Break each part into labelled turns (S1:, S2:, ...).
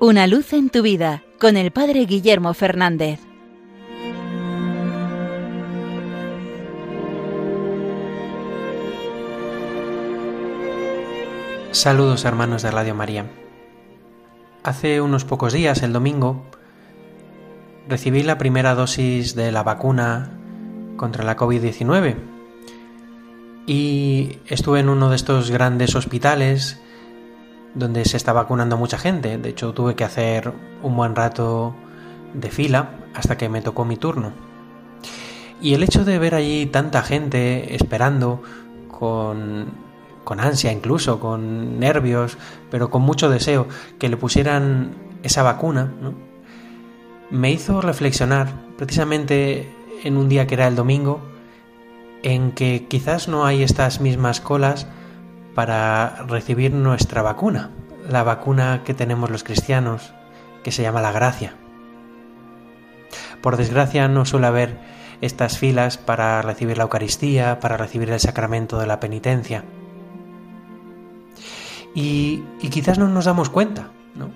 S1: Una luz en tu vida con el Padre Guillermo Fernández.
S2: Saludos hermanos de Radio María. Hace unos pocos días, el domingo, recibí la primera dosis de la vacuna contra la COVID-19 y estuve en uno de estos grandes hospitales donde se está vacunando mucha gente. De hecho, tuve que hacer un buen rato de fila hasta que me tocó mi turno. Y el hecho de ver allí tanta gente esperando con, con ansia incluso, con nervios, pero con mucho deseo que le pusieran esa vacuna, me hizo reflexionar precisamente en un día que era el domingo, en que quizás no hay estas mismas colas para recibir nuestra vacuna, la vacuna que tenemos los cristianos, que se llama la gracia. Por desgracia no suele haber estas filas para recibir la Eucaristía, para recibir el sacramento de la penitencia. Y, quizás no nos damos cuenta, ¿no?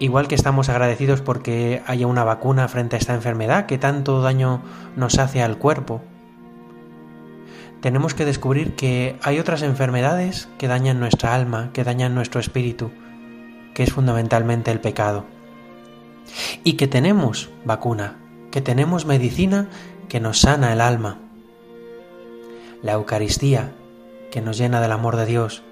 S2: Igual que estamos agradecidos porque haya una vacuna frente a esta enfermedad que tanto daño nos hace al cuerpo, tenemos que descubrir que hay otras enfermedades que dañan nuestra alma, que dañan nuestro espíritu, que es fundamentalmente el pecado. Y que tenemos vacuna, que tenemos medicina que nos sana el alma. La Eucaristía, que nos llena del amor de Dios.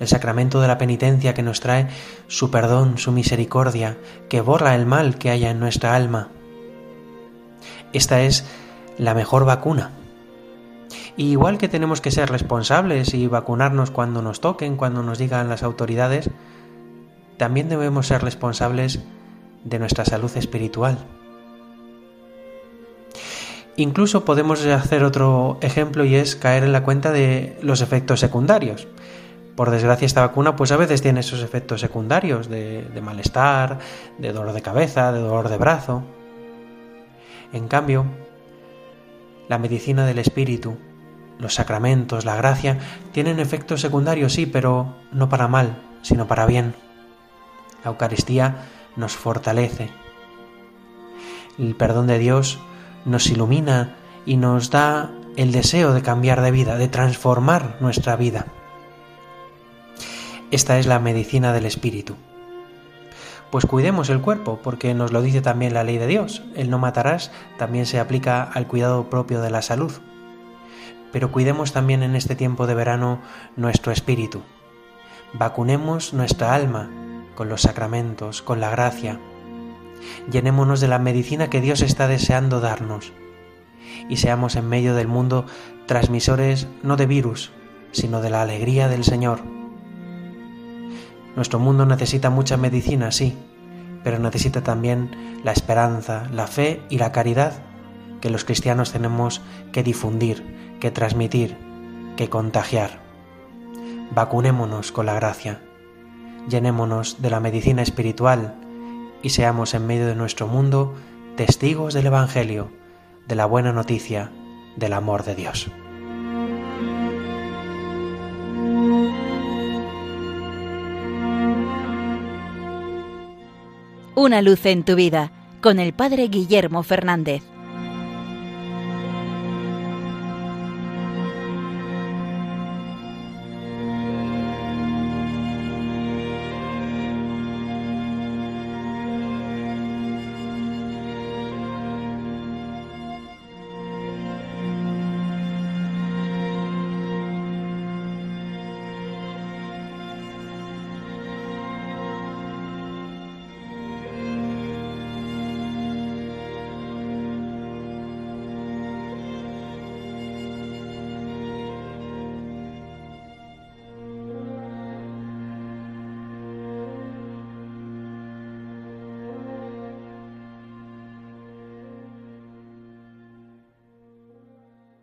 S2: El sacramento de la penitencia que nos trae su perdón, su misericordia, que borra el mal que haya en nuestra alma. Esta es la mejor vacuna igual que tenemos que ser responsables y vacunarnos cuando nos toquen, cuando nos digan las autoridades, también debemos ser responsables de nuestra salud espiritual. Incluso podemos hacer otro ejemplo y es caer en la cuenta de los efectos secundarios. Por desgracia esta vacuna pues a veces tiene esos efectos secundarios de, de malestar, de dolor de cabeza, de dolor de brazo. En cambio, la medicina del espíritu, los sacramentos, la gracia, tienen efectos secundarios, sí, pero no para mal, sino para bien. La Eucaristía nos fortalece. El perdón de Dios nos ilumina y nos da el deseo de cambiar de vida, de transformar nuestra vida. Esta es la medicina del Espíritu. Pues cuidemos el cuerpo, porque nos lo dice también la ley de Dios. El no matarás también se aplica al cuidado propio de la salud pero cuidemos también en este tiempo de verano nuestro espíritu. Vacunemos nuestra alma con los sacramentos, con la gracia. Llenémonos de la medicina que Dios está deseando darnos y seamos en medio del mundo transmisores no de virus, sino de la alegría del Señor. Nuestro mundo necesita mucha medicina, sí, pero necesita también la esperanza, la fe y la caridad que los cristianos tenemos que difundir que transmitir, que contagiar. Vacunémonos con la gracia, llenémonos de la medicina espiritual y seamos en medio de nuestro mundo testigos del Evangelio, de la buena noticia, del amor de Dios.
S1: Una luz en tu vida con el Padre Guillermo Fernández.